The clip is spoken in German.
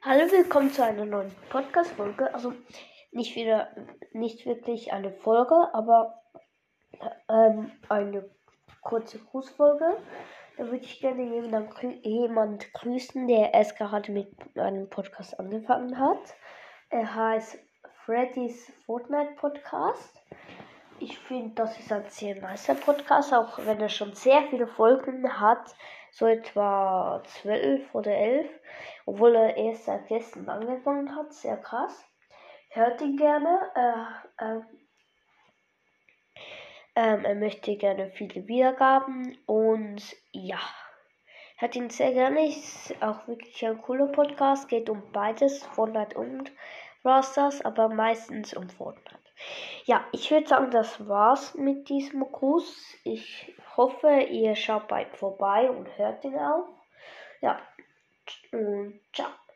Hallo, willkommen zu einer neuen Podcast-Folge. Also nicht wieder, nicht wirklich eine Folge, aber ähm, eine kurze Grußfolge. Da würde ich gerne jemand, jemand grüßen, der erst gerade mit einem Podcast angefangen hat. Er heißt Freddy's Fortnite Podcast. Ich finde, das ist ein sehr nicer Podcast, auch wenn er schon sehr viele Folgen hat so etwa 12 oder 11, obwohl er erst seit gestern angefangen hat. Sehr krass. Hört ihn gerne. Äh, äh, ähm, er möchte gerne viele Wiedergaben und ja. Hört ihn sehr gerne. Ist auch wirklich ein cooler Podcast. Geht um beides, Fortnite und Rosters, aber meistens um Fortnite. Ja, ich würde sagen, das war's mit diesem Gruß. Ich hoffe, ihr schaut bald vorbei und hört ihn auch. Ja, und.